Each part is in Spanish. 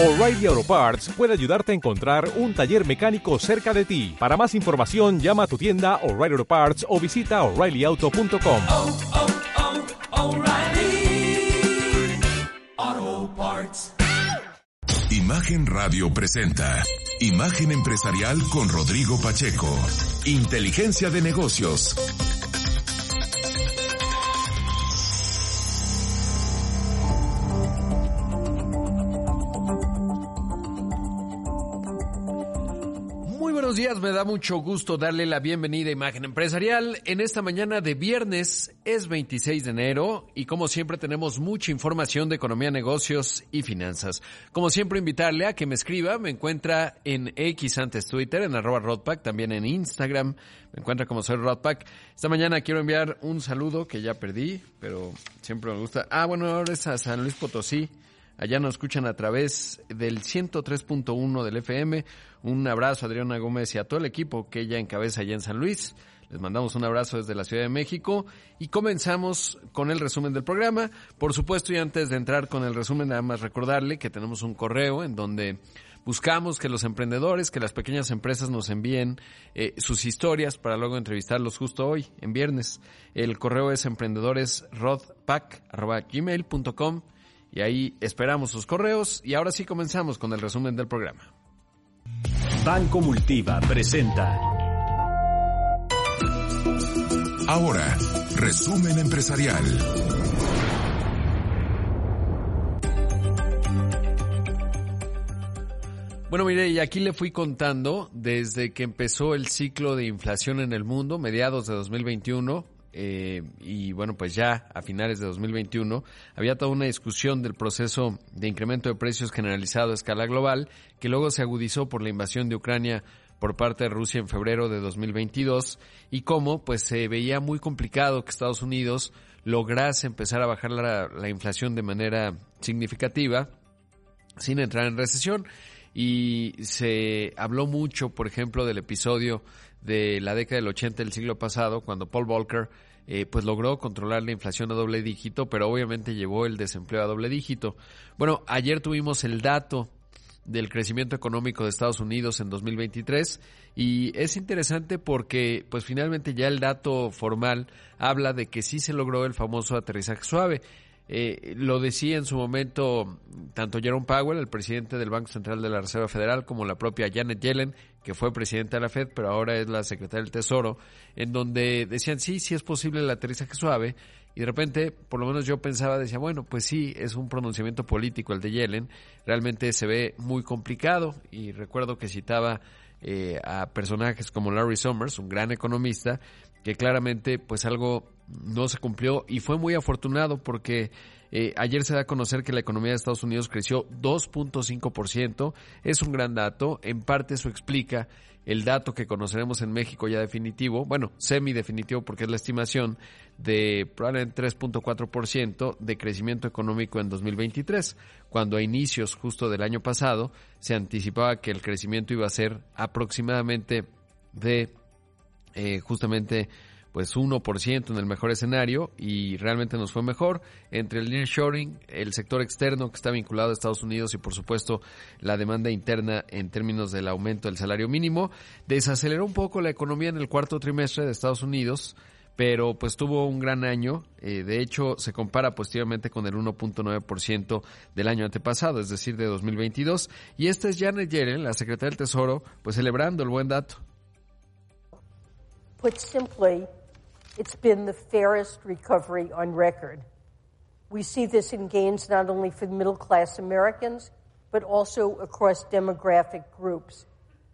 O'Reilly Auto Parts puede ayudarte a encontrar un taller mecánico cerca de ti. Para más información, llama a tu tienda O'Reilly Auto Parts o visita oreillyauto.com. oh, oh, Parts. Imagen Radio presenta Imagen Empresarial con Rodrigo Pacheco. Inteligencia de negocios. Días, me da mucho gusto darle la bienvenida a Imagen Empresarial. En esta mañana de viernes es 26 de enero y como siempre tenemos mucha información de economía, negocios y finanzas. Como siempre invitarle a que me escriba, me encuentra en X antes Twitter, en arroba Rodpack, también en Instagram, me encuentra como soy Rodpack. Esta mañana quiero enviar un saludo que ya perdí, pero siempre me gusta. Ah, bueno, ahora es a San Luis Potosí. Allá nos escuchan a través del 103.1 del FM. Un abrazo a Adriana Gómez y a todo el equipo que ella encabeza allá en San Luis. Les mandamos un abrazo desde la Ciudad de México y comenzamos con el resumen del programa. Por supuesto, y antes de entrar con el resumen, nada más recordarle que tenemos un correo en donde buscamos que los emprendedores, que las pequeñas empresas nos envíen eh, sus historias para luego entrevistarlos justo hoy, en viernes. El correo es emprendedoresrodpack.gmail.com y ahí esperamos sus correos y ahora sí comenzamos con el resumen del programa. Banco Multiva presenta Ahora, resumen empresarial. Bueno, mire, y aquí le fui contando desde que empezó el ciclo de inflación en el mundo, mediados de 2021, eh, y bueno, pues ya a finales de 2021 había toda una discusión del proceso de incremento de precios generalizado a escala global que luego se agudizó por la invasión de Ucrania por parte de Rusia en febrero de 2022 y cómo pues se veía muy complicado que Estados Unidos lograse empezar a bajar la, la inflación de manera significativa sin entrar en recesión. Y se habló mucho, por ejemplo, del episodio de la década del 80 del siglo pasado, cuando Paul Volcker eh, pues logró controlar la inflación a doble dígito, pero obviamente llevó el desempleo a doble dígito. Bueno, ayer tuvimos el dato del crecimiento económico de Estados Unidos en 2023 y es interesante porque pues finalmente ya el dato formal habla de que sí se logró el famoso aterrizaje suave. Eh, lo decía en su momento tanto Jerome Powell, el presidente del Banco Central de la Reserva Federal, como la propia Janet Yellen, que fue presidenta de la Fed, pero ahora es la secretaria del Tesoro, en donde decían sí, sí es posible el aterrizaje suave, y de repente, por lo menos yo pensaba, decía, bueno, pues sí, es un pronunciamiento político el de Yellen, realmente se ve muy complicado, y recuerdo que citaba eh, a personajes como Larry Summers, un gran economista, que claramente pues algo no se cumplió y fue muy afortunado porque eh, ayer se da a conocer que la economía de Estados Unidos creció 2.5%, es un gran dato, en parte eso explica el dato que conoceremos en México ya definitivo, bueno, semi definitivo porque es la estimación de probablemente 3.4% de crecimiento económico en 2023, cuando a inicios justo del año pasado se anticipaba que el crecimiento iba a ser aproximadamente de eh, justamente pues 1% en el mejor escenario y realmente nos fue mejor. Entre el nearshoring, el sector externo que está vinculado a Estados Unidos y por supuesto la demanda interna en términos del aumento del salario mínimo, desaceleró un poco la economía en el cuarto trimestre de Estados Unidos, pero pues tuvo un gran año, eh, de hecho se compara positivamente con el 1.9% del año antepasado, es decir, de 2022, y esta es Janet Yellen, la secretaria del Tesoro, pues celebrando el buen dato. Put simply, it's been the fairest recovery on record. We see this in gains not only for middle class Americans, but also across demographic groups,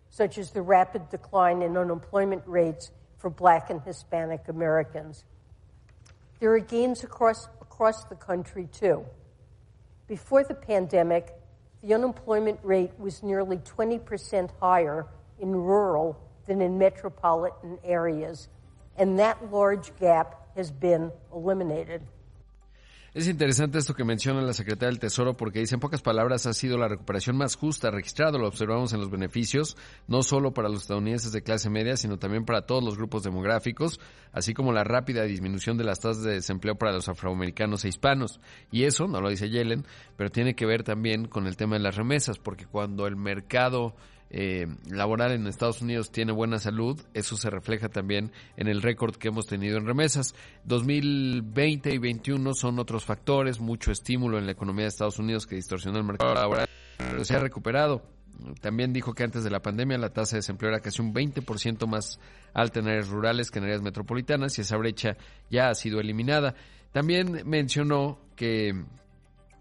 such as the rapid decline in unemployment rates for black and Hispanic Americans. There are gains across, across the country, too. Before the pandemic, the unemployment rate was nearly 20% higher in rural than in metropolitan areas, and that large gap has been eliminated. Es interesante esto que menciona la secretaria del Tesoro porque dice en pocas palabras ha sido la recuperación más justa registrado, lo observamos en los beneficios, no solo para los estadounidenses de clase media, sino también para todos los grupos demográficos, así como la rápida disminución de las tasas de desempleo para los afroamericanos e hispanos. Y eso, no lo dice Yellen, pero tiene que ver también con el tema de las remesas, porque cuando el mercado eh, laboral en Estados Unidos tiene buena salud, eso se refleja también en el récord que hemos tenido en remesas. 2020 y 2021 son otros factores, mucho estímulo en la economía de Estados Unidos que distorsionó el mercado laboral, pero se ha recuperado. También dijo que antes de la pandemia la tasa de desempleo era casi un 20% más alta en áreas rurales que en áreas metropolitanas y esa brecha ya ha sido eliminada. También mencionó que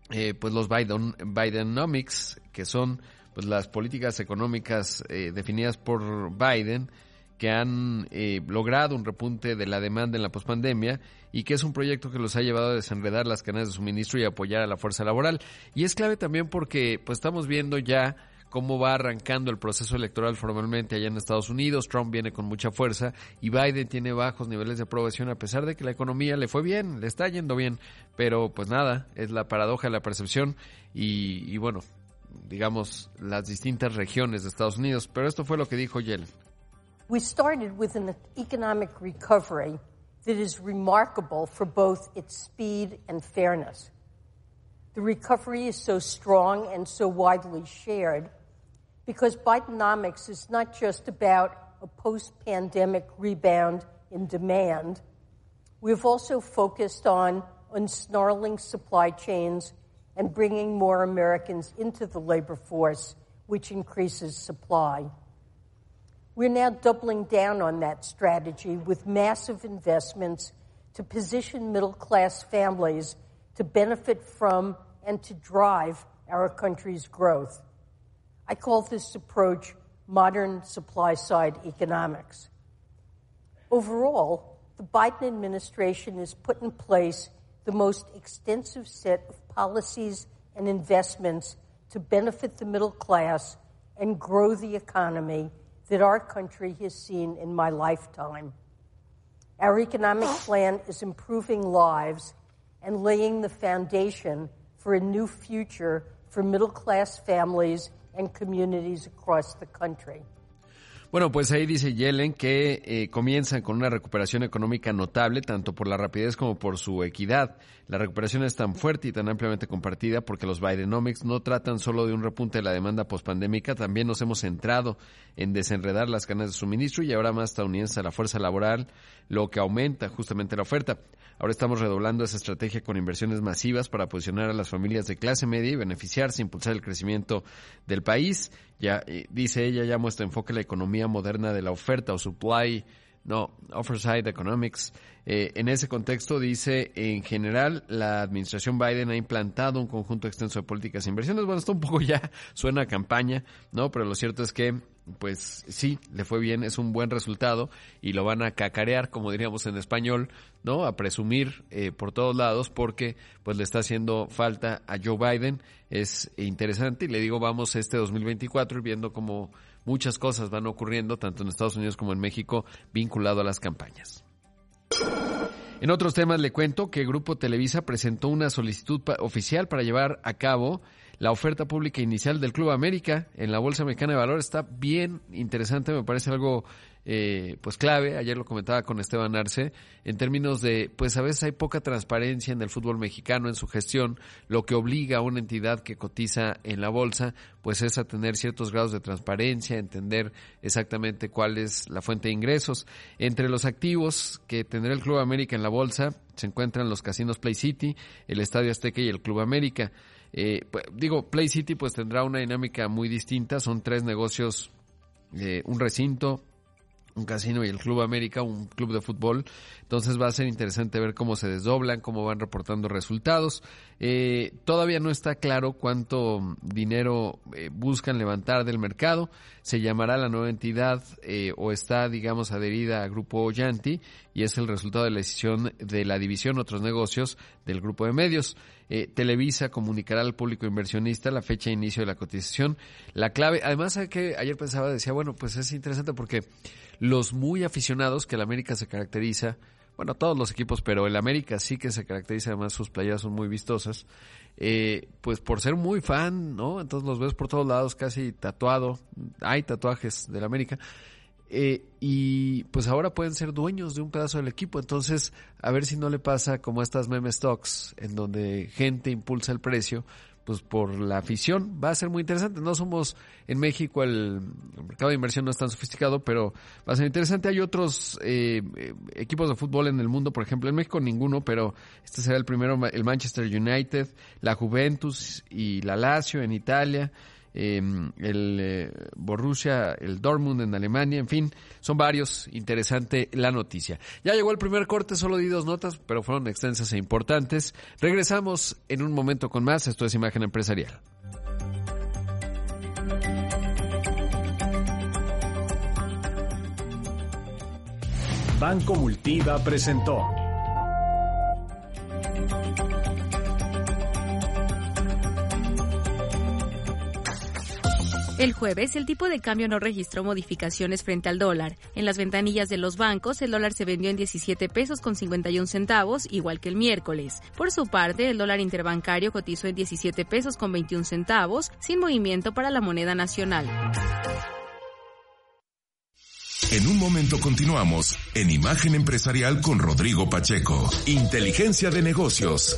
eh, pues los Biden, Bidenomics, que son pues las políticas económicas eh, definidas por Biden que han eh, logrado un repunte de la demanda en la pospandemia y que es un proyecto que los ha llevado a desenredar las cadenas de suministro y apoyar a la fuerza laboral. Y es clave también porque pues estamos viendo ya cómo va arrancando el proceso electoral formalmente allá en Estados Unidos. Trump viene con mucha fuerza y Biden tiene bajos niveles de aprobación a pesar de que la economía le fue bien, le está yendo bien. Pero pues nada, es la paradoja de la percepción y, y bueno, digamos, las distintas regiones de Estados Unidos. Pero esto fue lo que dijo Yellen. We started with an economic recovery that is remarkable for both its speed and fairness. The recovery is so strong and so widely shared because Bidenomics is not just about a post pandemic rebound in demand. We've also focused on unsnarling supply chains and bringing more Americans into the labor force, which increases supply. We're now doubling down on that strategy with massive investments to position middle class families to benefit from and to drive our country's growth. I call this approach modern supply side economics. Overall, the Biden administration has put in place the most extensive set of policies and investments to benefit the middle class and grow the economy that our country has seen in my lifetime. Our economic plan is improving lives and laying the foundation for a new future for middle class families and communities across the country. Bueno, pues ahí dice Yellen que eh, comienzan con una recuperación económica notable, tanto por la rapidez como por su equidad. La recuperación es tan fuerte y tan ampliamente compartida porque los Bidenomics no tratan solo de un repunte de la demanda pospandémica, también nos hemos centrado en desenredar las cadenas de suministro y ahora más estadounidenses a la fuerza laboral, lo que aumenta justamente la oferta. Ahora estamos redoblando esa estrategia con inversiones masivas para posicionar a las familias de clase media y beneficiarse, impulsar el crecimiento del país. Ya eh, dice ella, ya muestra enfoque la economía moderna de la oferta o supply no, Offer Side Economics. Eh, en ese contexto dice, en general, la administración Biden ha implantado un conjunto extenso de políticas e inversiones. Bueno, esto un poco ya suena a campaña, ¿no? Pero lo cierto es que, pues sí, le fue bien, es un buen resultado y lo van a cacarear, como diríamos en español, ¿no? A presumir eh, por todos lados porque, pues, le está haciendo falta a Joe Biden. Es interesante y le digo, vamos este 2024 viendo cómo muchas cosas van ocurriendo, tanto en Estados Unidos como en México, vinculado a las campañas. En otros temas le cuento que Grupo Televisa presentó una solicitud oficial para llevar a cabo la oferta pública inicial del Club América en la Bolsa Mexicana de Valores. Está bien interesante, me parece algo eh, pues clave, ayer lo comentaba con Esteban Arce, en términos de, pues a veces hay poca transparencia en el fútbol mexicano, en su gestión, lo que obliga a una entidad que cotiza en la bolsa, pues es a tener ciertos grados de transparencia, entender exactamente cuál es la fuente de ingresos. Entre los activos que tendrá el Club América en la bolsa se encuentran los casinos Play City, el Estadio Azteca y el Club América. Eh, pues, digo, Play City pues tendrá una dinámica muy distinta, son tres negocios, eh, un recinto, un casino y el Club América, un club de fútbol. Entonces va a ser interesante ver cómo se desdoblan, cómo van reportando resultados. Eh, todavía no está claro cuánto dinero eh, buscan levantar del mercado. Se llamará la nueva entidad eh, o está, digamos, adherida a Grupo Yanti y es el resultado de la decisión de la división Otros Negocios del Grupo de Medios. Televisa comunicará al público inversionista la fecha de inicio de la cotización. La clave, además, que ayer pensaba, decía, bueno, pues es interesante porque los muy aficionados, que la América se caracteriza bueno, todos los equipos, pero el América sí que se caracteriza, además sus playas son muy vistosas, eh, pues por ser muy fan, ¿no? Entonces los ves por todos lados casi tatuado, hay tatuajes del América. Eh, y pues ahora pueden ser dueños de un pedazo del equipo. Entonces, a ver si no le pasa como estas meme stocks, en donde gente impulsa el precio, pues por la afición. Va a ser muy interesante. No somos en México, el, mercado de inversión no es tan sofisticado, pero va a ser interesante. Hay otros eh, eh, equipos de fútbol en el mundo, por ejemplo, en México ninguno, pero este será el primero, el Manchester United, la Juventus y la Lazio en Italia. Em, el eh, Borussia, el Dortmund en Alemania, en fin, son varios. Interesante la noticia. Ya llegó el primer corte, solo di dos notas, pero fueron extensas e importantes. Regresamos en un momento con más. Esto es Imagen Empresarial. Banco Multiva presentó. El jueves, el tipo de cambio no registró modificaciones frente al dólar. En las ventanillas de los bancos, el dólar se vendió en 17 pesos con 51 centavos, igual que el miércoles. Por su parte, el dólar interbancario cotizó en 17 pesos con 21 centavos, sin movimiento para la moneda nacional. En un momento continuamos en Imagen Empresarial con Rodrigo Pacheco. Inteligencia de negocios.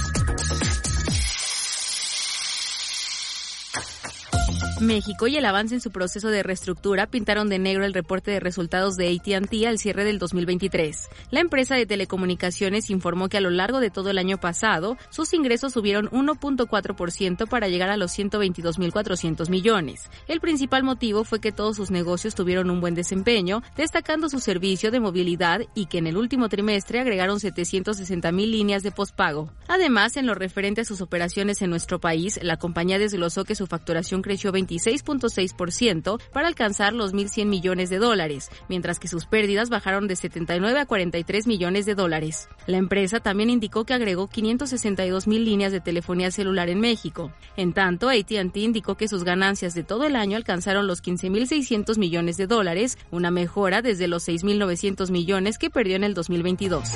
México y el avance en su proceso de reestructura pintaron de negro el reporte de resultados de ATT al cierre del 2023. La empresa de telecomunicaciones informó que a lo largo de todo el año pasado, sus ingresos subieron 1.4% para llegar a los 122.400 millones. El principal motivo fue que todos sus negocios tuvieron un buen desempeño, destacando su servicio de movilidad y que en el último trimestre agregaron 760.000 líneas de pospago. Además, en lo referente a sus operaciones en nuestro país, la compañía desglosó que su facturación creció 20 26.6% para alcanzar los 1.100 millones de dólares, mientras que sus pérdidas bajaron de 79 a 43 millones de dólares. La empresa también indicó que agregó 562 mil líneas de telefonía celular en México. En tanto, AT&T indicó que sus ganancias de todo el año alcanzaron los 15.600 millones de dólares, una mejora desde los 6.900 millones que perdió en el 2022.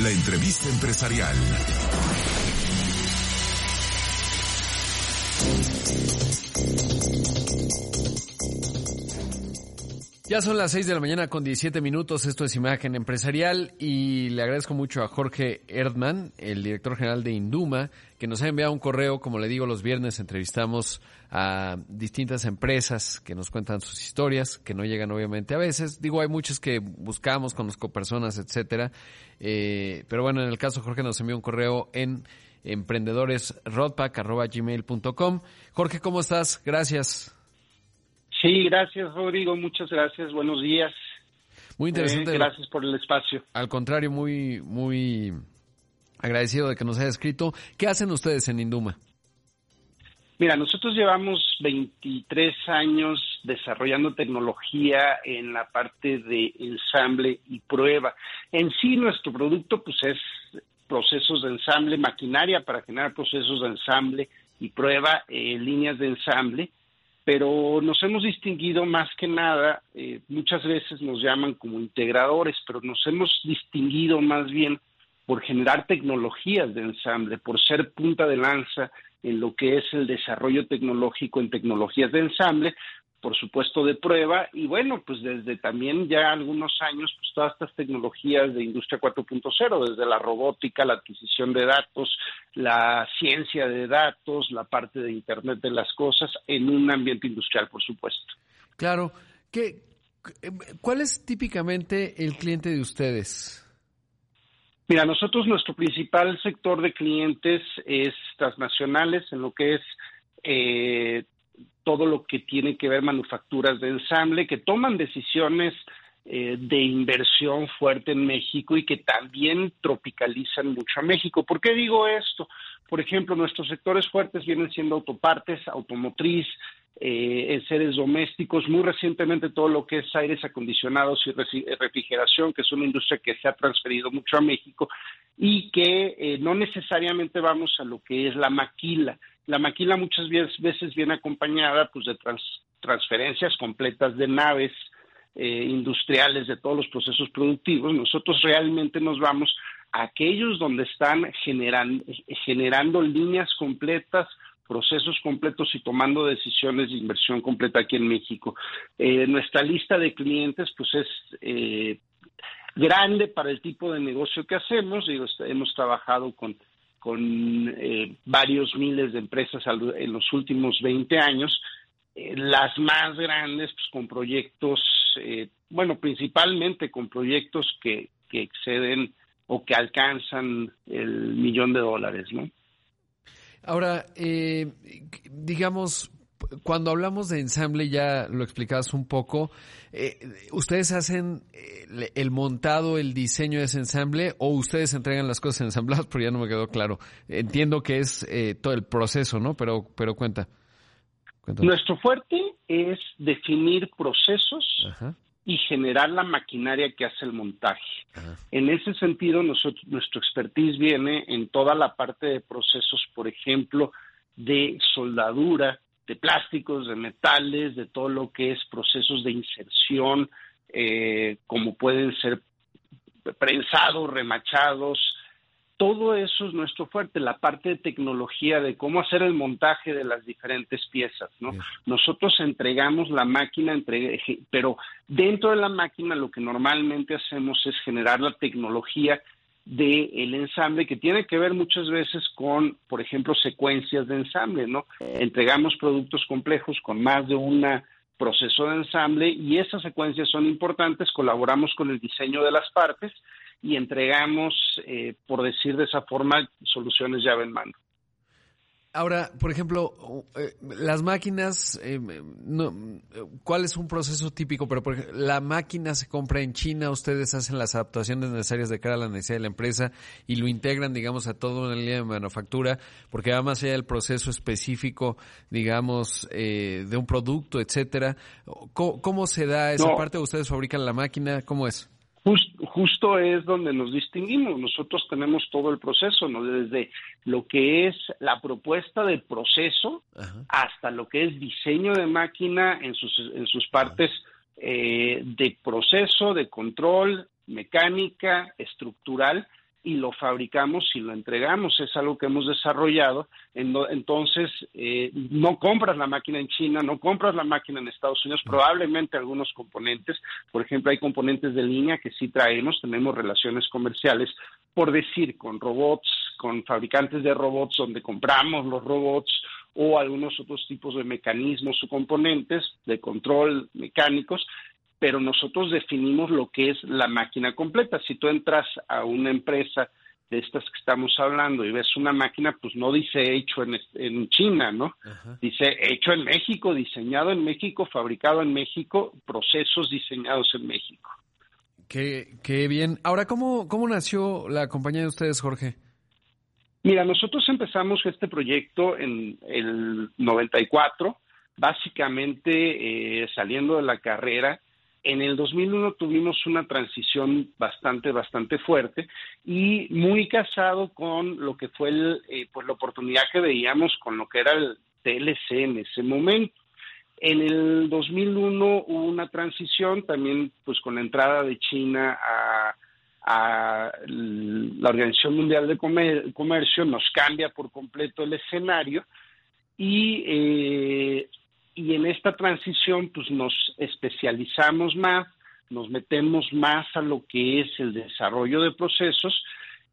La entrevista empresarial. Ya son las 6 de la mañana con 17 minutos, esto es Imagen Empresarial y le agradezco mucho a Jorge Erdman, el director general de Induma, que nos ha enviado un correo, como le digo, los viernes entrevistamos a distintas empresas que nos cuentan sus historias, que no llegan obviamente a veces, digo, hay muchas que buscamos, conozco personas, etcétera, eh, pero bueno, en el caso Jorge nos envió un correo en emprendedores.rodpack.gmail.com. Jorge, ¿cómo estás? Gracias. Sí, gracias Rodrigo, muchas gracias, buenos días. Muy interesante. Eh, gracias por el espacio. Al contrario, muy, muy agradecido de que nos haya escrito. ¿Qué hacen ustedes en Induma? Mira, nosotros llevamos 23 años desarrollando tecnología en la parte de ensamble y prueba. En sí, nuestro producto pues es procesos de ensamble, maquinaria para generar procesos de ensamble y prueba, eh, líneas de ensamble pero nos hemos distinguido más que nada, eh, muchas veces nos llaman como integradores, pero nos hemos distinguido más bien por generar tecnologías de ensamble, por ser punta de lanza en lo que es el desarrollo tecnológico en tecnologías de ensamble, por supuesto de prueba y bueno, pues desde también ya algunos años, pues todas estas tecnologías de industria 4.0, desde la robótica, la adquisición de datos, la ciencia de datos, la parte de Internet de las cosas en un ambiente industrial, por supuesto. Claro. ¿Qué, ¿Cuál es típicamente el cliente de ustedes? Mira, nosotros nuestro principal sector de clientes es transnacionales en lo que es eh, todo lo que tiene que ver manufacturas de ensamble, que toman decisiones eh, de inversión fuerte en México y que también tropicalizan mucho a México. ¿Por qué digo esto? Por ejemplo, nuestros sectores fuertes vienen siendo autopartes, automotriz, eh, seres domésticos, muy recientemente todo lo que es aires acondicionados y refrigeración, que es una industria que se ha transferido mucho a México, y que eh, no necesariamente vamos a lo que es la maquila. La maquila muchas veces viene acompañada pues, de transferencias completas de naves eh, industriales de todos los procesos productivos. Nosotros realmente nos vamos a aquellos donde están generan, generando líneas completas procesos completos y tomando decisiones de inversión completa aquí en México. Eh, nuestra lista de clientes pues es eh, grande para el tipo de negocio que hacemos. Digo, hemos trabajado con, con eh, varios miles de empresas en los últimos 20 años. Eh, las más grandes, pues con proyectos, eh, bueno, principalmente con proyectos que, que exceden o que alcanzan el millón de dólares, ¿no? Ahora, digamos, cuando hablamos de ensamble, ya lo explicabas un poco, eh, ¿ustedes hacen eh, el montado, el diseño de ese ensamble o ustedes entregan las cosas ensambladas? Pero ya no me quedó claro. Entiendo que es eh, todo el proceso, ¿no? Pero, pero cuenta. Nuestro fuerte es definir procesos y generar la maquinaria que hace el montaje. En ese sentido, nosotros, nuestro expertise viene en toda la parte de procesos, por ejemplo, de soldadura, de plásticos, de metales, de todo lo que es procesos de inserción, eh, como pueden ser prensados, remachados, todo eso es nuestro fuerte, la parte de tecnología, de cómo hacer el montaje de las diferentes piezas, ¿no? Nosotros entregamos la máquina, entre, pero dentro de la máquina lo que normalmente hacemos es generar la tecnología del ensamble que tiene que ver muchas veces con, por ejemplo, secuencias de ensamble, ¿no? Entregamos productos complejos con más de un proceso de ensamble y esas secuencias son importantes, colaboramos con el diseño de las partes y entregamos, eh, por decir de esa forma, soluciones llave en mano. Ahora, por ejemplo, eh, las máquinas, eh, no, ¿cuál es un proceso típico? Pero por la máquina se compra en China, ustedes hacen las adaptaciones necesarias de cara a la necesidad de la empresa y lo integran, digamos, a todo una línea de manufactura, porque va más allá del proceso específico, digamos, eh, de un producto, etcétera. ¿Cómo, se da esa parte? ¿Ustedes fabrican la máquina? ¿Cómo es? Justo es donde nos distinguimos. Nosotros tenemos todo el proceso, ¿no? desde lo que es la propuesta del proceso hasta lo que es diseño de máquina en sus, en sus partes eh, de proceso, de control, mecánica, estructural y lo fabricamos y lo entregamos. Es algo que hemos desarrollado. Entonces, eh, no compras la máquina en China, no compras la máquina en Estados Unidos, probablemente algunos componentes. Por ejemplo, hay componentes de línea que sí traemos, tenemos relaciones comerciales, por decir, con robots, con fabricantes de robots donde compramos los robots o algunos otros tipos de mecanismos o componentes de control mecánicos pero nosotros definimos lo que es la máquina completa. Si tú entras a una empresa de estas que estamos hablando y ves una máquina, pues no dice hecho en, China, ¿no? Dice hecho en México, diseñado en México, fabricado en México, procesos diseñados en México. Qué, qué bien. Ahora, ¿cómo, ¿cómo nació la compañía de ustedes, Jorge? Mira, nosotros empezamos este proyecto en el 94, básicamente eh, saliendo de la carrera en el 2001 tuvimos una transición bastante, bastante fuerte y muy casado con lo que fue el, eh, pues la oportunidad que veíamos con lo que era el TLC en ese momento. En el 2001 hubo una transición también pues con la entrada de China a, la Organización Mundial de Comercio, nos cambia por completo el escenario y eh, y en esta transición pues nos especializamos más, nos metemos más a lo que es el desarrollo de procesos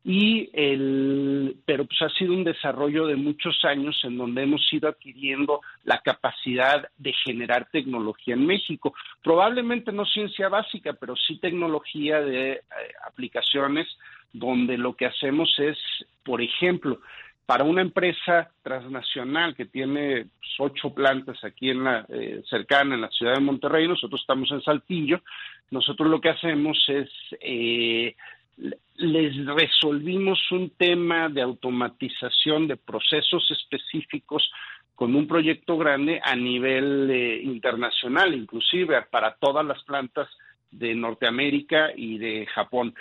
y el pero pues ha sido un desarrollo de muchos años en donde hemos ido adquiriendo la capacidad de generar tecnología en México. Probablemente no ciencia básica, pero sí tecnología de eh, aplicaciones donde lo que hacemos es, por ejemplo, para una empresa transnacional que tiene pues, ocho plantas aquí en la eh, cercana en la ciudad de Monterrey, nosotros estamos en Saltillo, nosotros lo que hacemos es eh, les resolvimos un tema de automatización de procesos específicos con un proyecto grande a nivel eh, internacional, inclusive para todas las plantas de Norteamérica y de Japón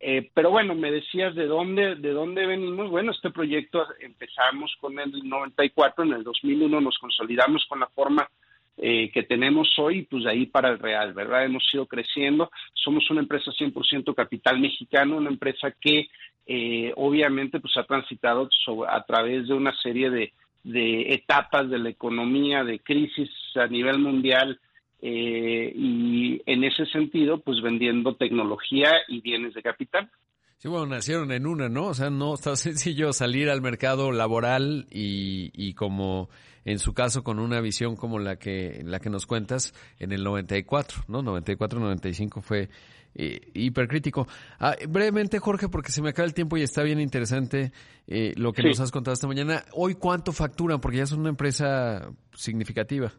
Eh, pero bueno, me decías de dónde, de dónde venimos. Bueno, este proyecto empezamos con el 94, en el 2001 nos consolidamos con la forma eh, que tenemos hoy, pues de ahí para el real, ¿verdad? Hemos ido creciendo. Somos una empresa 100% capital mexicano, una empresa que eh, obviamente pues ha transitado a través de una serie de, de etapas de la economía, de crisis a nivel mundial, eh, y en ese sentido, pues vendiendo tecnología y bienes de capital. Sí, bueno, nacieron en una, ¿no? O sea, no está sencillo salir al mercado laboral y, y como en su caso con una visión como la que la que nos cuentas en el 94, ¿no? 94-95 fue eh, hipercrítico. Ah, brevemente, Jorge, porque se me acaba el tiempo y está bien interesante eh, lo que nos has contado esta mañana. Hoy, ¿cuánto facturan? Porque ya es una empresa significativa.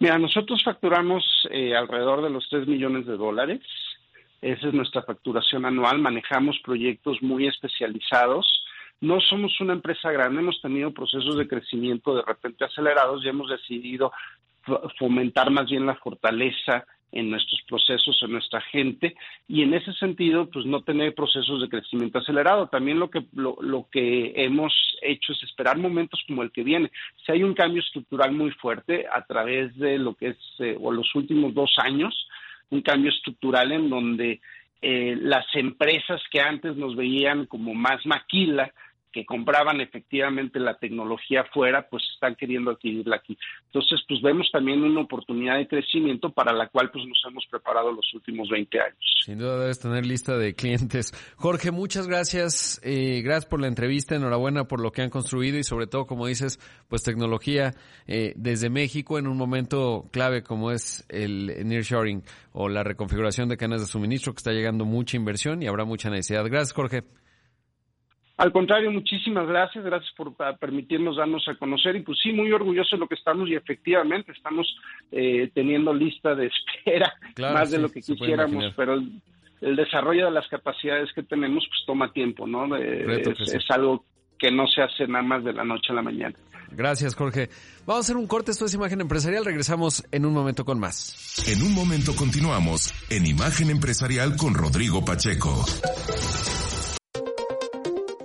Mira, nosotros facturamos eh, alrededor de los 3 millones de dólares. Esa es nuestra facturación anual. Manejamos proyectos muy especializados. No somos una empresa grande, hemos tenido procesos de crecimiento de repente acelerados y hemos decidido fomentar más bien la fortaleza en nuestros procesos, en nuestra gente, y en ese sentido, pues no tener procesos de crecimiento acelerado. También lo que, lo, lo que hemos hecho es esperar momentos como el que viene. Si hay un cambio estructural muy fuerte a través de lo que es, eh, o los últimos dos años, un cambio estructural en donde eh, las empresas que antes nos veían como más maquila, que compraban efectivamente la tecnología fuera, pues están queriendo adquirirla aquí. Entonces, pues vemos también una oportunidad de crecimiento para la cual pues nos hemos preparado los últimos 20 años. Sin duda debes tener lista de clientes. Jorge, muchas gracias. Eh, gracias por la entrevista. Enhorabuena por lo que han construido y sobre todo, como dices, pues tecnología eh, desde México en un momento clave como es el nearshoring o la reconfiguración de cadenas de suministro que está llegando mucha inversión y habrá mucha necesidad. Gracias, Jorge. Al contrario, muchísimas gracias, gracias por permitirnos darnos a conocer y pues sí, muy orgulloso de lo que estamos y efectivamente estamos eh, teniendo lista de espera más de lo que quisiéramos, pero el, desarrollo de las capacidades que tenemos pues toma tiempo, ¿no? es, algo que no se hace nada más de la noche a la mañana. Gracias, Jorge. Vamos a hacer un corte, esto es Imagen Empresarial, regresamos en un momento con más. En un momento continuamos en Imagen Empresarial con Rodrigo Pacheco.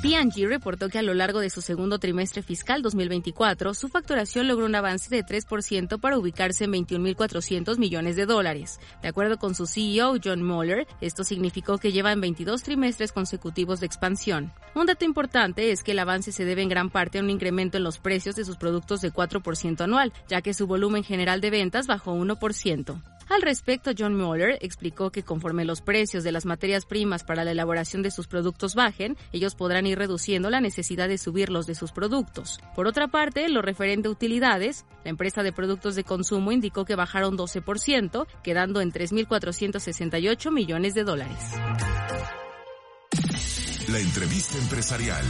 P&G reportó que a lo largo de su segundo trimestre fiscal 2024, su facturación logró un avance de 3% para ubicarse en 21.400 millones de dólares. De acuerdo con su CEO, John Mueller, esto significó que llevan 22 trimestres consecutivos de expansión. Un dato importante es que el avance se debe en gran parte a un incremento en los precios de sus productos de 4% anual, ya que su volumen general de ventas bajó 1%. Al respecto, John Mueller explicó que conforme los precios de las materias primas para la elaboración de sus productos bajen, ellos podrán ir reduciendo la necesidad de subirlos de sus productos. Por otra parte, lo referente a utilidades, la empresa de productos de consumo indicó que bajaron 12%, quedando en 3.468 millones de dólares. La entrevista empresarial.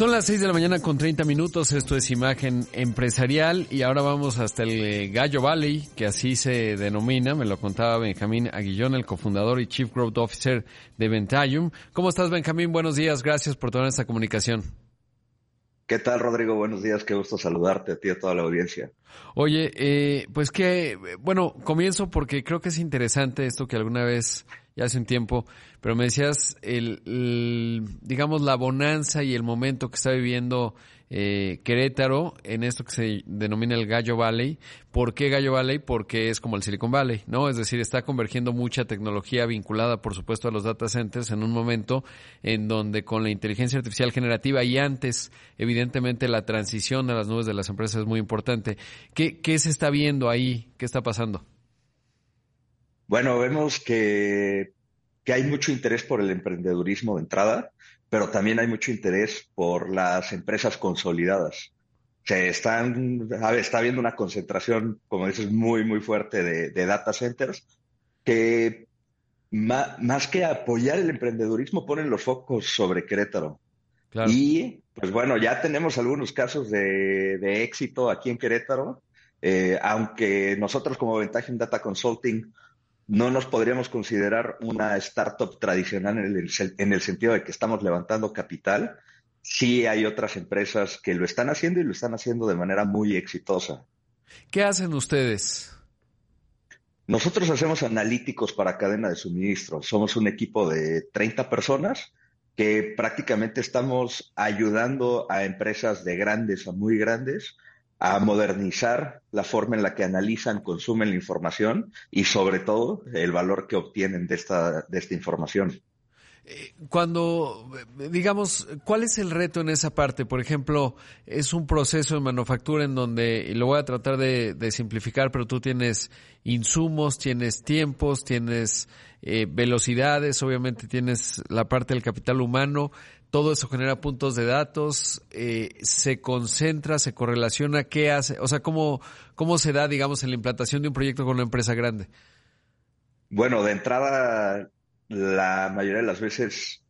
Son las 6 de la mañana con 30 minutos, esto es Imagen Empresarial y ahora vamos hasta el Gallo Valley, que así se denomina, me lo contaba Benjamín Aguillón, el cofundador y Chief Growth Officer de Ventayum. ¿Cómo estás Benjamín? Buenos días, gracias por toda esta comunicación. ¿Qué tal, Rodrigo? Buenos días, qué gusto saludarte a ti y a toda la audiencia. Oye, eh, pues que, bueno, comienzo porque creo que es interesante esto que alguna vez ya hace un tiempo, pero me decías el, digamos la bonanza y el momento que está viviendo eh, Querétaro en esto que se denomina el Gallo Valley. ¿Por qué Gallo Valley? Porque es como el Silicon Valley, ¿no? Es decir, está convergiendo mucha tecnología vinculada, por supuesto, a los data centers en un momento en donde con la inteligencia artificial generativa y antes, evidentemente, la transición a las nubes de las empresas es muy importante. ¿Qué, qué se está viendo ahí? ¿Qué está pasando? Bueno, vemos que, que hay mucho interés por el emprendedurismo de entrada, pero también hay mucho interés por las empresas consolidadas. Se están, está habiendo una concentración, como dices, muy, muy fuerte de, data centers que más, que apoyar el emprendedurismo ponen los focos sobre Querétaro. Y pues bueno, ya tenemos algunos casos de, de éxito aquí en Querétaro, eh, aunque nosotros como Ventaja en Data Consulting no nos podríamos considerar una startup tradicional en el, en el sentido de que estamos levantando capital, sí hay otras empresas que lo están haciendo y lo están haciendo de manera muy exitosa. ¿Qué hacen ustedes? Nosotros hacemos analíticos para cadena de suministro. Somos un equipo de 30 personas que prácticamente estamos ayudando a empresas de grandes a muy grandes a modernizar la forma en la que analizan, consumen la información y sobre todo el valor que obtienen de esta, de esta información. Cuando, digamos, ¿cuál es el reto en esa parte? Por ejemplo, es un proceso de manufactura en donde, y lo voy a tratar de, simplificar, pero tú tienes insumos, tienes tiempos, tienes eh, velocidades, obviamente tienes la parte del capital humano, todo eso genera puntos de datos, eh, se concentra, se correlaciona, ¿qué hace? O sea, ¿cómo, ¿cómo se da, digamos, en la implantación de un proyecto con una empresa grande? Bueno, de entrada, la mayoría de las veces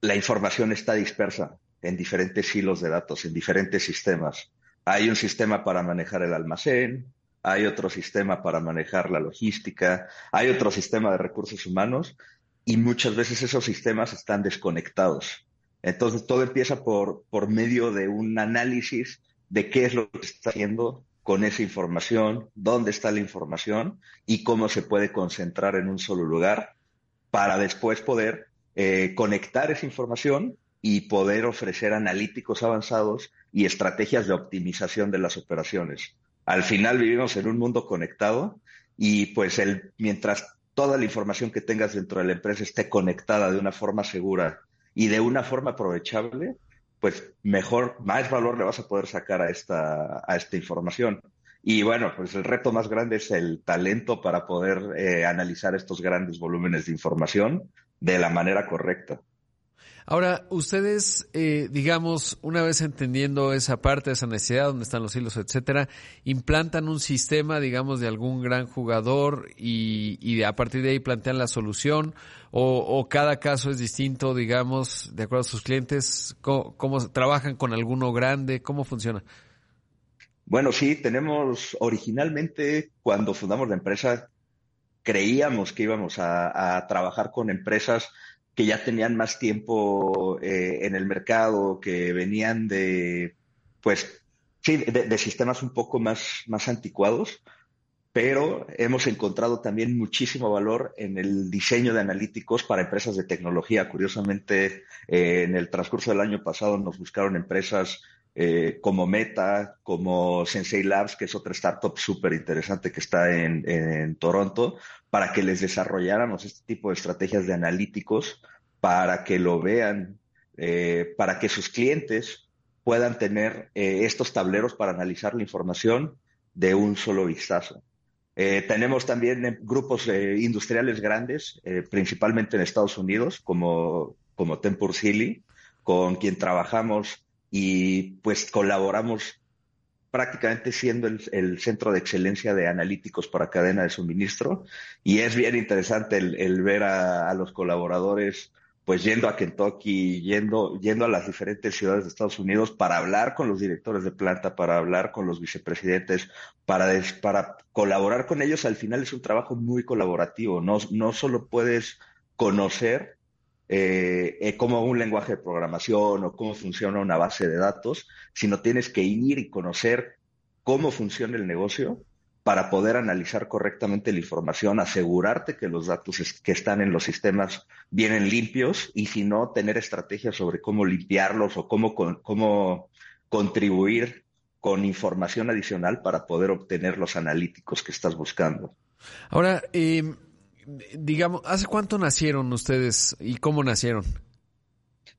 la información está dispersa en diferentes hilos de datos, en diferentes sistemas. Hay un sistema para manejar el almacén, hay otro sistema para manejar la logística, hay otro sistema de recursos humanos y muchas veces esos sistemas están desconectados. Entonces todo empieza por, por medio de un análisis de qué es lo que está haciendo con esa información, dónde está la información y cómo se puede concentrar en un solo lugar para después poder eh, conectar esa información y poder ofrecer analíticos avanzados y estrategias de optimización de las operaciones. Al final vivimos en un mundo conectado y pues el, mientras toda la información que tengas dentro de la empresa esté conectada de una forma segura y de una forma aprovechable, pues mejor, más valor le vas a poder sacar a esta, a esta información. Y bueno, pues el reto más grande es el talento para poder eh, analizar estos grandes volúmenes de información de la manera correcta. Ahora, ustedes, eh, digamos, una vez entendiendo esa parte, esa necesidad, donde están los hilos, etcétera, implantan un sistema, digamos, de algún gran jugador y, y a partir de ahí plantean la solución, o, o, cada caso es distinto, digamos, de acuerdo a sus clientes, ¿cómo, cómo trabajan con alguno grande? ¿Cómo funciona? Bueno, sí, tenemos originalmente cuando fundamos la empresa, creíamos que íbamos a, trabajar con empresas que ya tenían más tiempo eh, en el mercado, que venían de, pues, sí, de, sistemas un poco más, más anticuados, pero hemos encontrado también muchísimo valor en el diseño de analíticos para empresas de tecnología. Curiosamente, eh, en el transcurso del año pasado nos buscaron empresas eh, como Meta, como Sensei Labs, que es otra startup súper interesante que está en, Toronto, para que les desarrolláramos este tipo de estrategias de analíticos para que lo vean, eh, para que sus clientes puedan tener eh, estos tableros para analizar la información de un solo vistazo. tenemos también grupos industriales grandes, principalmente en Estados Unidos, como, como Tempur Sealy, con quien trabajamos y pues colaboramos prácticamente siendo el, centro de excelencia de analíticos para cadena de suministro y es bien interesante el, ver a, los colaboradores pues yendo a Kentucky, yendo, yendo a las diferentes ciudades de Estados Unidos para hablar con los directores de planta, para hablar con los vicepresidentes, para, para colaborar con ellos. Al final es un trabajo muy colaborativo. No, no solo puedes conocer eh, eh, como un lenguaje de programación o cómo funciona una base de datos, sino tienes que ir y conocer cómo funciona el negocio para poder analizar correctamente la información, asegurarte que los datos que están en los sistemas vienen limpios y si no, tener estrategias sobre cómo limpiarlos o cómo, cómo contribuir con información adicional para poder obtener los analíticos que estás buscando. Ahora, eh, digamos, ¿hace cuánto nacieron ustedes y cómo nacieron?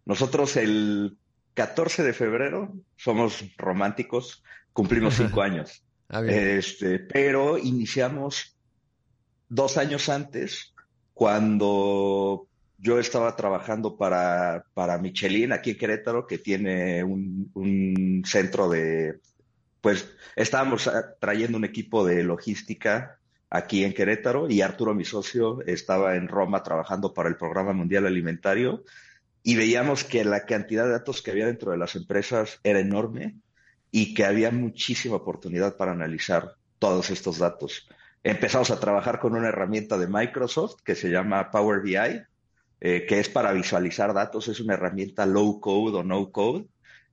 Nosotros el 14 de febrero somos románticos, cumplimos cinco años. Ah, este, pero iniciamos dos años antes, cuando yo estaba trabajando para, para Michelin aquí en Querétaro, que tiene un, un centro de, pues estábamos trayendo un equipo de logística aquí en Querétaro y Arturo, mi socio, estaba en Roma trabajando para el Programa Mundial Alimentario y veíamos que la cantidad de datos que había dentro de las empresas era enorme y que había muchísima oportunidad para analizar todos estos datos. Empezamos a trabajar con una herramienta de Microsoft que se llama Power BI, eh, que es para visualizar datos, es una herramienta low code o no code,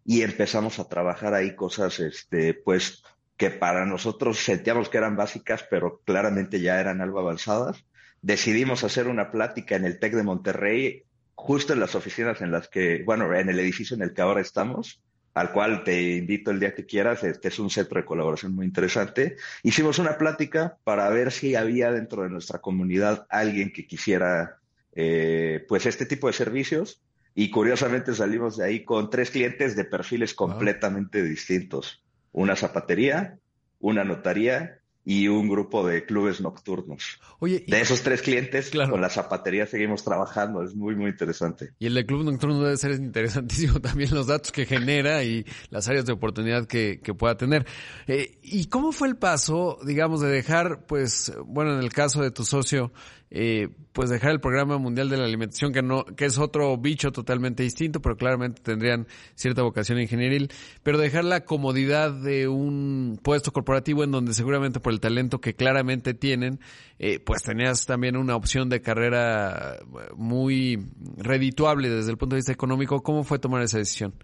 y empezamos a trabajar ahí cosas, este, pues, que para nosotros sentíamos que eran básicas, pero claramente ya eran algo avanzadas. Decidimos hacer una plática en el TEC de Monterrey, justo en las oficinas en las que, bueno, en el edificio en el que ahora estamos, al cual te invito el día que quieras, este es un centro de colaboración muy interesante. Hicimos una plática para ver si había dentro de nuestra comunidad alguien que quisiera, eh, pues, este tipo de servicios. Y curiosamente salimos de ahí con tres clientes de perfiles completamente distintos una zapatería, una notaría y un grupo de clubes nocturnos. Oye, de esos tres clientes, con la zapatería seguimos trabajando, es muy, muy interesante. Y el de club nocturno debe ser interesantísimo también los datos que genera y las áreas de oportunidad que, que pueda tener. Eh, ¿Y cómo fue el paso, digamos, de dejar, pues, bueno, en el caso de tu socio, eh, pues dejar el programa mundial de la alimentación, que no, que es otro bicho totalmente distinto, pero claramente tendrían cierta vocación ingenieril, pero dejar la comodidad de un puesto corporativo en donde seguramente por el talento que claramente tienen, eh, pues tenías también una opción de carrera muy redituable desde el punto de vista económico. ¿Cómo fue tomar esa decisión?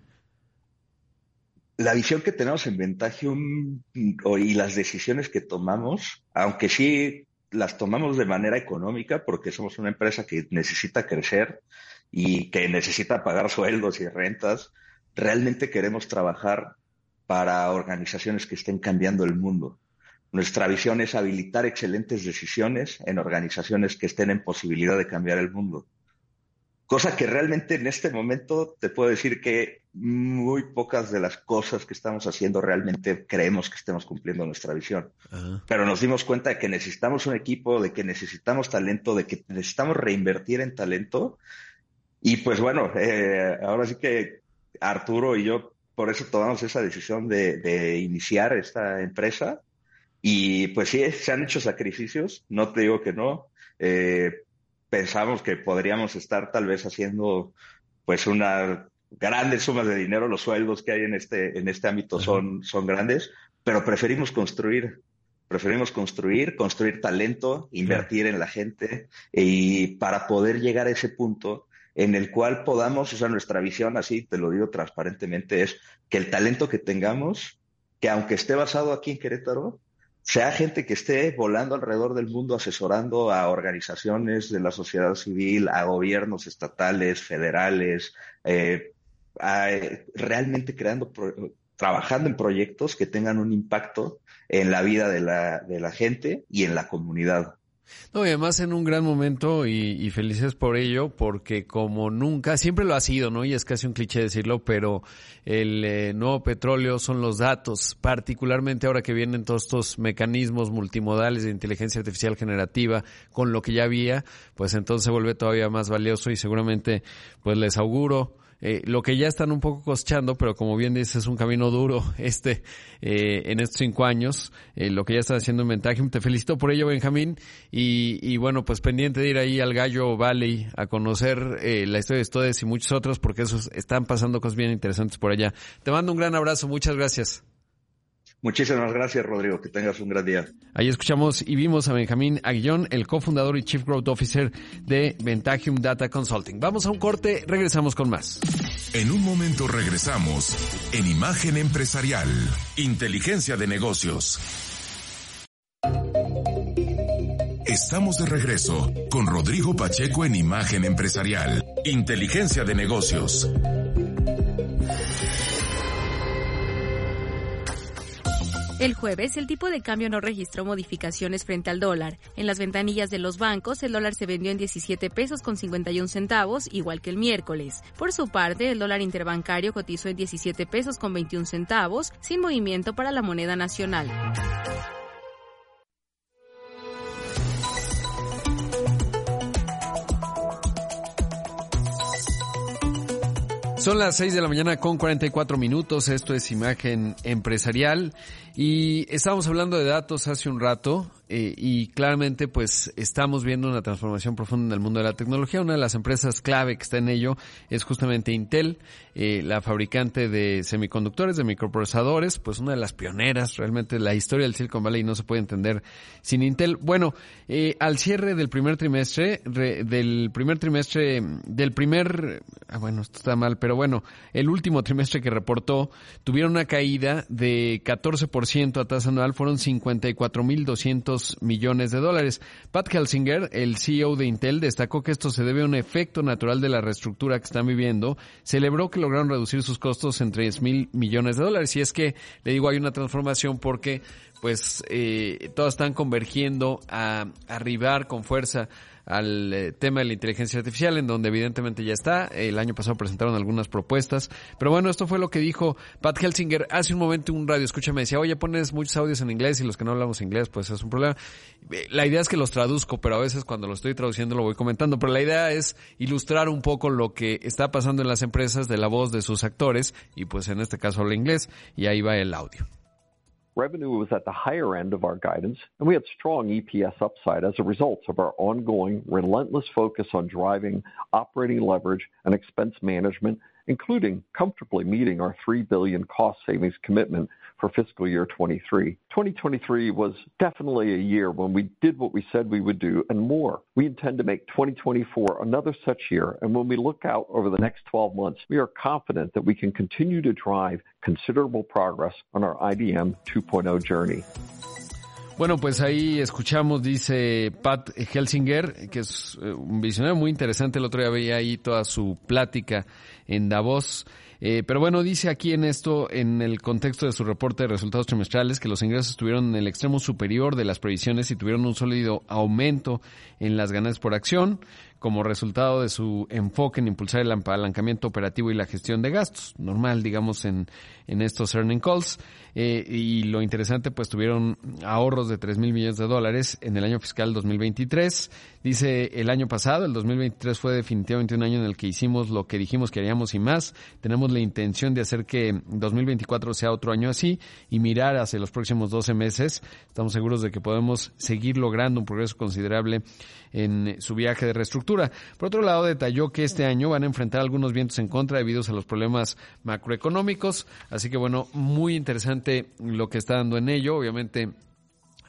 la visión que tenemos en Ventagium y las decisiones que tomamos, aunque sí las tomamos de manera económica porque somos una empresa que necesita crecer y que necesita pagar sueldos y rentas. Realmente queremos trabajar para organizaciones que estén cambiando el mundo. Nuestra visión es habilitar excelentes decisiones en organizaciones que estén en posibilidad de cambiar el mundo. Cosa que realmente en este momento te puedo decir que muy pocas de las cosas que estamos haciendo realmente creemos que estemos cumpliendo nuestra visión. Pero nos dimos cuenta de que necesitamos un equipo, de que necesitamos talento, de que necesitamos reinvertir en talento. Y pues bueno, eh, ahora sí que Arturo y yo por eso tomamos esa decisión de, iniciar esta empresa. Y pues sí, se han hecho sacrificios, no te digo que no. Eh, pensamos que podríamos estar tal vez haciendo pues una grandes sumas de dinero, los sueldos que hay en este, en este ámbito son, son grandes, pero preferimos construir, preferimos construir, construir talento, invertir en la gente y para poder llegar a ese punto en el cual podamos, o sea, nuestra visión, así te lo digo transparentemente, es que el talento que tengamos, que aunque esté basado aquí en Querétaro, sea gente que esté volando alrededor del mundo asesorando a organizaciones de la sociedad civil, a gobiernos estatales, federales, eh, realmente creando, trabajando en proyectos que tengan un impacto en la vida de la gente y en la comunidad. No, y además en un gran momento y, felices por ello, porque como nunca, siempre lo ha sido, ¿no? Y es casi un cliché decirlo, pero el eh, nuevo petróleo son los datos, particularmente ahora que vienen todos estos mecanismos multimodales de inteligencia artificial generativa con lo que ya había, pues entonces se vuelve todavía más valioso y seguramente pues les auguro eh, lo que ya están un poco cosechando, pero como bien dices, es un camino duro este eh, en estos cinco años, eh, lo que ya están haciendo en Ventagium. Te felicito por ello, Benjamín, y, y, bueno, pues pendiente de ir ahí al Gallo Valley a conocer la historia de Stodes y muchos otros, porque esos están pasando cosas bien interesantes por allá. Te mando un gran abrazo, muchas gracias. Muchísimas gracias, Rodrigo. Que tengas un gran día. Ahí escuchamos y vimos a Benjamín Aguillón, el cofundador y Chief Growth Officer de Ventagium Data Consulting. Vamos a un corte, regresamos con más. En un momento regresamos en Imagen Empresarial, Inteligencia de Negocios. Estamos de regreso con Rodrigo Pacheco en Imagen Empresarial, Inteligencia de Negocios. El jueves, el tipo de cambio no registró modificaciones frente al dólar. En las ventanillas de los bancos, el dólar se vendió en 17 pesos con 51 centavos, igual que el miércoles. Por su parte, el dólar interbancario cotizó en 17 pesos con 21 centavos, sin movimiento para la moneda nacional. Son las 6 de la mañana con 44 minutos. Esto es Imagen Empresarial. Y estábamos hablando de datos hace un rato eh, y claramente pues estamos viendo una transformación profunda en el mundo de la tecnología. Una de las empresas clave que está en ello es justamente Intel, eh, la fabricante de semiconductores, de microprocesadores, pues una de las pioneras. Realmente la historia del Silicon Valley no se puede entender sin Intel. Bueno, eh, al cierre del primer trimestre, del primer trimestre, del primer, ah, bueno, esto está mal, pero bueno, el último trimestre que reportó, tuvieron una caída de 14% a tasa anual, fueron 54.200 millones de dólares. Pat Helsinger, el CEO de Intel, destacó que esto se debe a un efecto natural de la reestructura que están viviendo. Celebró que lograron reducir sus costos en 3 mil millones de dólares. Y es que, le digo, hay una transformación porque pues eh, todas están convergiendo a arribar con fuerza al eh, tema de la inteligencia artificial, en donde evidentemente ya está. El año pasado presentaron algunas propuestas. Pero bueno, esto fue lo que dijo Pat Helsinger. Hace un momento un radio escucha me decía, oye, pones muchos audios en inglés y los que no hablamos inglés, pues es un problema. Eh, la idea es que los traduzco, pero a veces cuando lo estoy traduciendo lo voy comentando. Pero la idea es ilustrar un poco lo que está pasando en las empresas de la voz de sus actores y pues en este caso habla inglés y ahí va el audio. Revenue was at the higher end of our guidance, and we had strong EPS upside as a result of our ongoing relentless focus on driving operating leverage and expense management, including comfortably meeting our 3 billion cost savings commitment for fiscal year 23. 2023 was definitely a year when we did what we said we would do and more. We intend to make 2024 another such year, and when we look out over the next 12 months, we are confident that we can continue to drive considerable progress on our IDM 2.0 journey. Bueno, pues ahí escuchamos, dice Pat Helsinger, que es eh, un visionario muy interesante. El otro día veía ahí toda su plática en Davos. Eh, pero bueno, dice aquí en esto, en el contexto de su reporte de resultados trimestrales, que los ingresos estuvieron en el extremo superior de las previsiones y tuvieron un sólido aumento en las ganancias por acción como resultado de su enfoque en impulsar el apalancamiento operativo y la gestión de gastos. Normal, digamos, en, en estos earning calls. Eh, y lo interesante, pues tuvieron ahorros de 3 mil millones de dólares en el año fiscal 2023. Dice, el año pasado, el 2023 fue definitivamente un año en el que hicimos lo que dijimos que haríamos y más. Tenemos la intención de hacer que 2024 sea otro año así y mirar hacia los próximos 12 meses. Estamos seguros de que podemos seguir logrando un progreso considerable en su viaje de reestructura. Por otro lado, detalló que este año van a enfrentar algunos vientos en contra debido a los problemas macroeconómicos. Así que bueno, muy interesante lo que está dando en ello. Obviamente,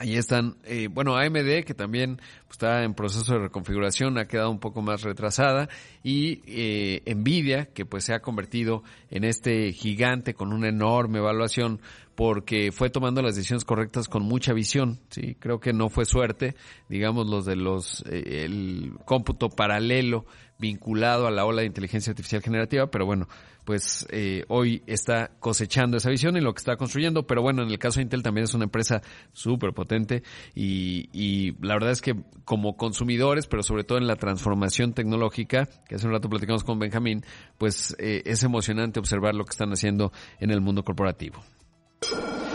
Ahí están, eh, bueno, AMD, que también pues, está en proceso de reconfiguración, ha quedado un poco más retrasada, y eh, Nvidia, que pues se ha convertido en este gigante con una enorme evaluación, porque fue tomando las decisiones correctas con mucha visión, sí, creo que no fue suerte, digamos los de los, eh, el cómputo paralelo vinculado a la ola de inteligencia artificial generativa, pero bueno, pues eh, hoy está cosechando esa visión y lo que está construyendo, pero bueno, en el caso de Intel también es una empresa súper potente y, y, la verdad es que como consumidores, pero sobre todo en la transformación tecnológica, que hace un rato platicamos con Benjamín, pues eh, es emocionante observar lo que están haciendo en el mundo corporativo. you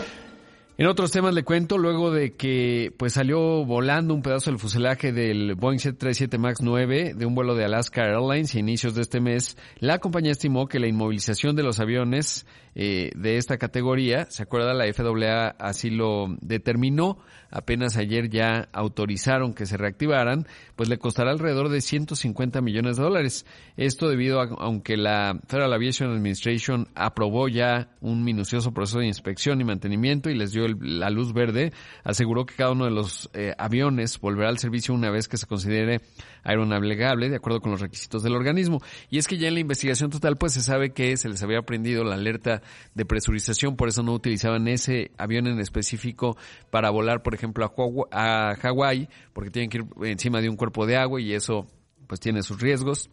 En otros temas le cuento, luego de que pues salió volando un pedazo del fuselaje del Boeing 737 MAX 9 de un vuelo de Alaska Airlines a inicios de este mes, la compañía estimó que la inmovilización de los aviones eh, de esta categoría, se acuerda, la FAA así lo determinó, apenas ayer ya autorizaron que se reactivaran, pues le costará alrededor de 150 millones de dólares. Esto debido a, aunque la Federal Aviation Administration aprobó ya un minucioso proceso de inspección y mantenimiento y les dio la luz verde, aseguró que cada uno de los eh, aviones volverá al servicio una vez que se considere aeronavegable de acuerdo con los requisitos del organismo. Y es que ya en la investigación total pues se sabe que se les había prendido la alerta de presurización, por eso no utilizaban ese avión en específico para volar, por ejemplo, a, a Hawái, porque tienen que ir encima de un cuerpo de agua y eso pues tiene sus riesgos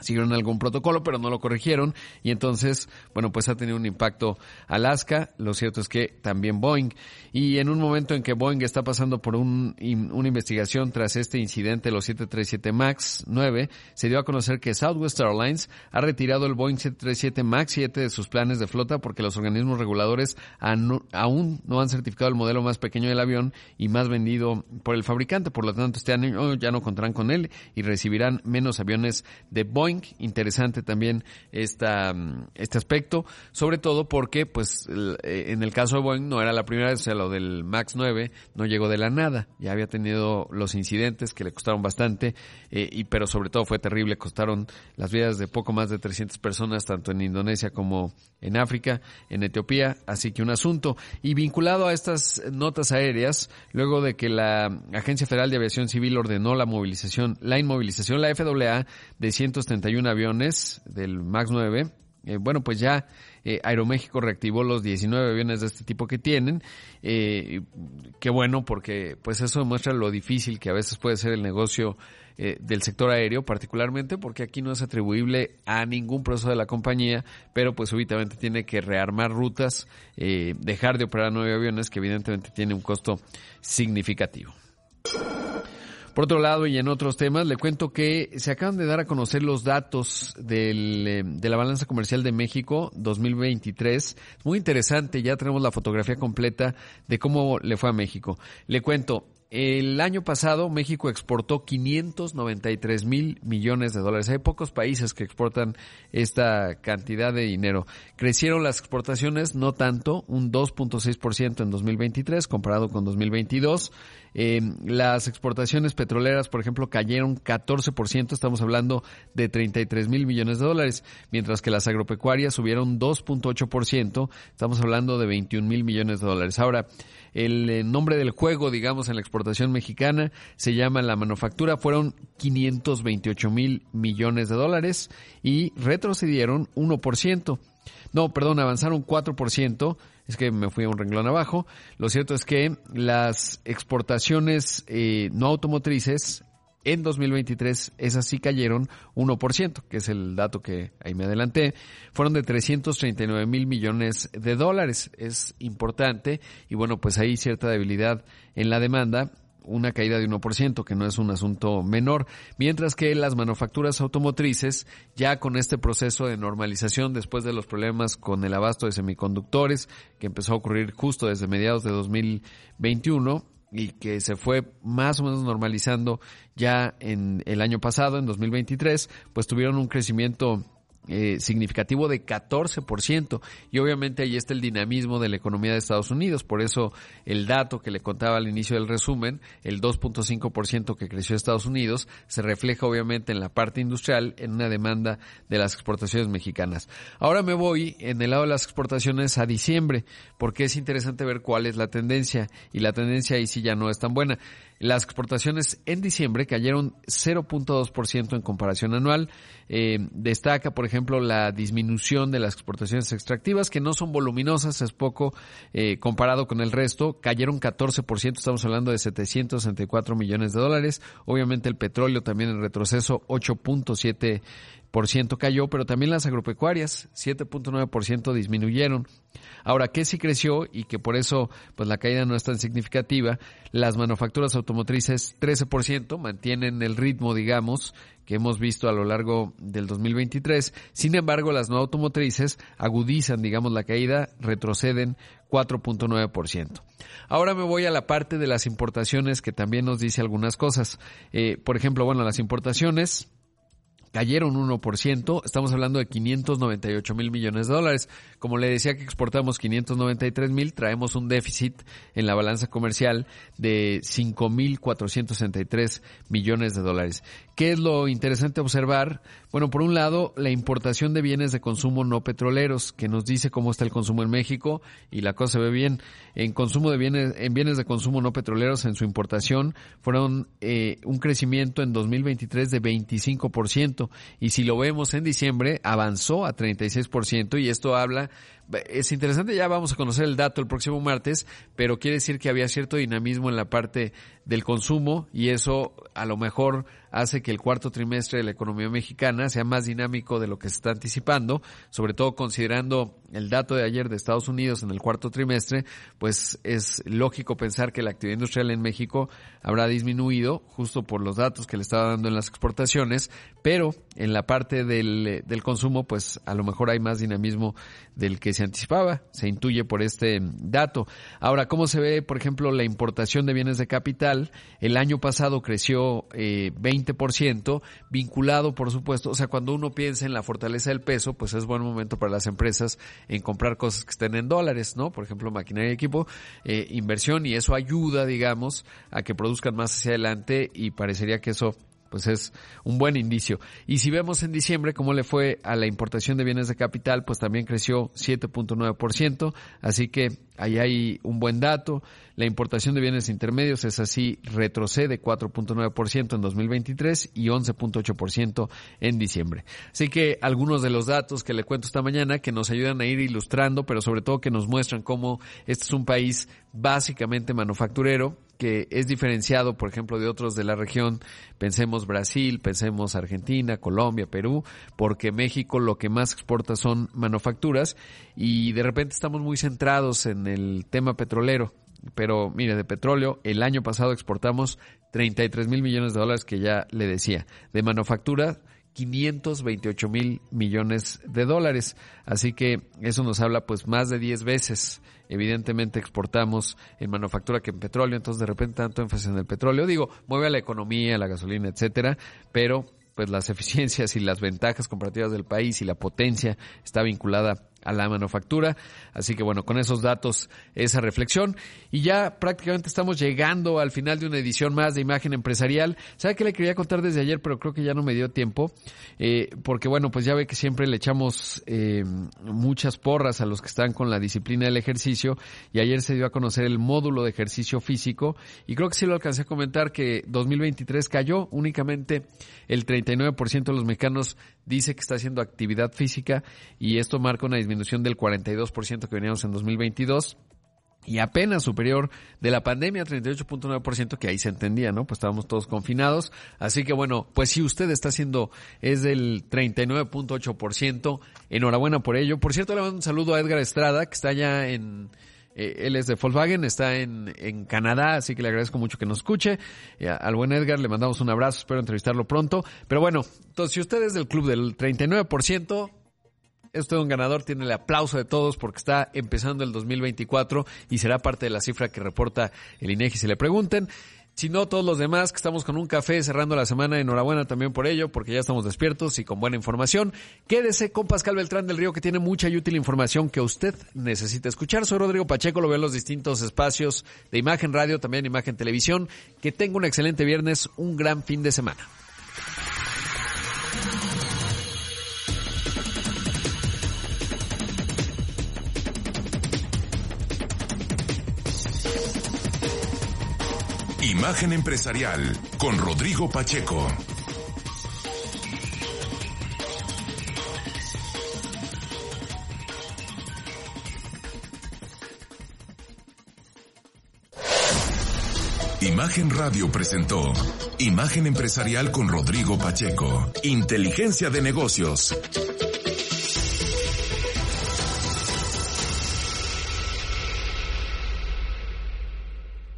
siguieron algún protocolo, pero no lo corrigieron. Y entonces, bueno, pues ha tenido un impacto Alaska, lo cierto es que también Boeing. Y en un momento en que Boeing está pasando por un, una investigación tras este incidente, los 737 MAX 9, se dio a conocer que Southwest Airlines ha retirado el Boeing 737 MAX 7 de sus planes de flota porque los organismos reguladores aún no han certificado el modelo más pequeño del avión y más vendido por el fabricante, por lo tanto este año ya no contarán con él y recibirán menos aviones de Boeing Interesante también esta, mm, este aspecto, sobre todo porque, pues, eh, en el caso de Boeing no era la primera vez, o sea, lo del MAX 9 no llegó de la nada. Ya había tenido los incidentes que le costaron bastante, eh, y pero sobre todo fue terrible, costaron las vidas de poco más de 300 personas, tanto en Indonesia como en África, en Etiopía, así que un asunto. Y vinculado a estas notas aéreas, luego de que la Agencia Federal de Aviación Civil ordenó la movilización, la inmovilización, la FAA, de 131 aviones del MAX 9, eh, bueno, pues ya eh, Aeroméxico reactivó los 19 aviones de este tipo que tienen. Eh, qué bueno, porque pues eso demuestra lo difícil que a veces puede ser el negocio del sector aéreo, particularmente porque aquí no es atribuible a ningún proceso de la compañía, pero pues súbitamente tiene que rearmar rutas, dejar de operar nueve aviones, que evidentemente tiene un costo significativo. Por otro lado, y en otros temas, le cuento que se acaban de dar a conocer los datos del, eh, de la balanza comercial de México 2023. Muy interesante, ya tenemos la fotografía completa de cómo le fue a México. Le cuento, el año pasado México exportó 593 mil millones de dólares. Hay pocos países que exportan esta cantidad de dinero. Crecieron las exportaciones, no tanto, un 2.6% en 2023 comparado con 2022. Eh, las exportaciones petroleras, por ejemplo, cayeron 14%, estamos hablando de 33 mil millones de dólares, mientras que las agropecuarias subieron 2.8%, estamos hablando de 21 mil millones de dólares. Ahora, el eh, nombre del juego, digamos, en la exportación mexicana se llama la manufactura, fueron 528 mil millones de dólares y retrocedieron 1%. No, perdón, avanzaron 4%, es que me fui a un renglón abajo. Lo cierto es que las exportaciones eh, no automotrices en 2023 esas sí cayeron 1%, que es el dato que ahí me adelanté. Fueron de 339 mil millones de dólares. Es importante y bueno, pues hay cierta debilidad en la demanda una caída de 1%, que no es un asunto menor, mientras que las manufacturas automotrices, ya con este proceso de normalización después de los problemas con el abasto de semiconductores, que empezó a ocurrir justo desde mediados de 2021, y que se fue más o menos normalizando ya en el año pasado, en 2023, pues tuvieron un crecimiento eh, significativo de 14%. Y obviamente ahí está el dinamismo de la economía de Estados Unidos. Por eso el dato que le contaba al inicio del resumen, el 2.5% que creció Estados Unidos, se refleja obviamente en la parte industrial, en una demanda de las exportaciones mexicanas. Ahora me voy en el lado de las exportaciones a diciembre, porque es interesante ver cuál es la tendencia. Y la tendencia ahí sí ya no es tan buena. Las exportaciones en diciembre cayeron 0.2% en comparación anual. Eh, destaca, por ejemplo, la disminución de las exportaciones extractivas, que no son voluminosas, es poco eh, comparado con el resto. Cayeron 14%, estamos hablando de 764 millones de dólares. Obviamente el petróleo también en retroceso, 8.7 por ciento cayó, pero también las agropecuarias, 7.9% disminuyeron. Ahora, ¿qué sí creció y que por eso pues la caída no es tan significativa? Las manufacturas automotrices 13% mantienen el ritmo, digamos, que hemos visto a lo largo del 2023. Sin embargo, las no automotrices agudizan, digamos, la caída, retroceden 4.9%. Ahora me voy a la parte de las importaciones que también nos dice algunas cosas. Eh, por ejemplo, bueno, las importaciones cayeron 1%, estamos hablando de 598 mil millones de dólares. Como le decía que exportamos 593 mil, traemos un déficit en la balanza comercial de 5 mil 463 millones de dólares. ¿Qué es lo interesante observar? Bueno, por un lado, la importación de bienes de consumo no petroleros, que nos dice cómo está el consumo en México y la cosa se ve bien. En consumo de bienes, en bienes de consumo no petroleros, en su importación, fueron eh, un crecimiento en 2023 de 25%. Y si lo vemos en diciembre, avanzó a 36% y esto habla es interesante, ya vamos a conocer el dato el próximo martes, pero quiere decir que había cierto dinamismo en la parte del consumo y eso a lo mejor hace que el cuarto trimestre de la economía mexicana sea más dinámico de lo que se está anticipando, sobre todo considerando el dato de ayer de Estados Unidos en el cuarto trimestre, pues es lógico pensar que la actividad industrial en México habrá disminuido justo por los datos que le estaba dando en las exportaciones, pero en la parte del, del consumo, pues a lo mejor hay más dinamismo del que se anticipaba, se intuye por este dato. Ahora, ¿cómo se ve, por ejemplo, la importación de bienes de capital? El año pasado creció eh, 20%, vinculado, por supuesto, o sea, cuando uno piensa en la fortaleza del peso, pues es buen momento para las empresas en comprar cosas que estén en dólares, ¿no? Por ejemplo, maquinaria y equipo, eh, inversión, y eso ayuda, digamos, a que produzcan más hacia adelante y parecería que eso pues es un buen indicio. Y si vemos en diciembre cómo le fue a la importación de bienes de capital, pues también creció 7.9%, así que ahí hay un buen dato. La importación de bienes intermedios es así, retrocede 4.9% en 2023 y 11.8% en diciembre. Así que algunos de los datos que le cuento esta mañana que nos ayudan a ir ilustrando, pero sobre todo que nos muestran cómo este es un país básicamente manufacturero, que es diferenciado, por ejemplo, de otros de la región. Pensemos Brasil, pensemos Argentina, Colombia, Perú, porque México lo que más exporta son manufacturas y de repente estamos muy centrados en el tema petrolero. Pero mire, de petróleo, el año pasado exportamos 33 mil millones de dólares que ya le decía. De manufactura, 528 mil millones de dólares. Así que eso nos habla pues más de 10 veces. Evidentemente exportamos en manufactura que en petróleo, entonces de repente tanto énfasis en el petróleo. Digo, mueve a la economía, la gasolina, etcétera, pero pues las eficiencias y las ventajas comparativas del país y la potencia está vinculada a la manufactura. Así que bueno, con esos datos, esa reflexión. Y ya prácticamente estamos llegando al final de una edición más de Imagen Empresarial. ¿Sabe qué le quería contar desde ayer? Pero creo que ya no me dio tiempo. Eh, porque bueno, pues ya ve que siempre le echamos eh, muchas porras a los que están con la disciplina del ejercicio. Y ayer se dio a conocer el módulo de ejercicio físico. Y creo que sí lo alcancé a comentar que 2023 cayó únicamente el 39% de los mexicanos dice que está haciendo actividad física y esto marca una disminución del 42% que veníamos en 2022 y apenas superior de la pandemia, 38.9%, que ahí se entendía, ¿no? Pues estábamos todos confinados. Así que bueno, pues si usted está haciendo, es del 39.8%, enhorabuena por ello. Por cierto, le mando un saludo a Edgar Estrada, que está allá en, eh, él es de Volkswagen, está en, en Canadá, así que le agradezco mucho que nos escuche. Y al buen Edgar le mandamos un abrazo, espero entrevistarlo pronto. Pero bueno, entonces si usted es del club del 39%, es un ganador, tiene el aplauso de todos porque está empezando el 2024 y será parte de la cifra que reporta el INEGI si le pregunten. Si no, todos los demás que estamos con un café cerrando la semana, enhorabuena también por ello, porque ya estamos despiertos y con buena información. Quédese con Pascal Beltrán del Río, que tiene mucha y útil información que usted necesita escuchar. Soy Rodrigo Pacheco, lo veo en los distintos espacios de imagen radio, también imagen televisión. Que tenga un excelente viernes, un gran fin de semana. Imagen empresarial con Rodrigo Pacheco. Imagen Radio presentó Imagen empresarial con Rodrigo Pacheco. Inteligencia de negocios.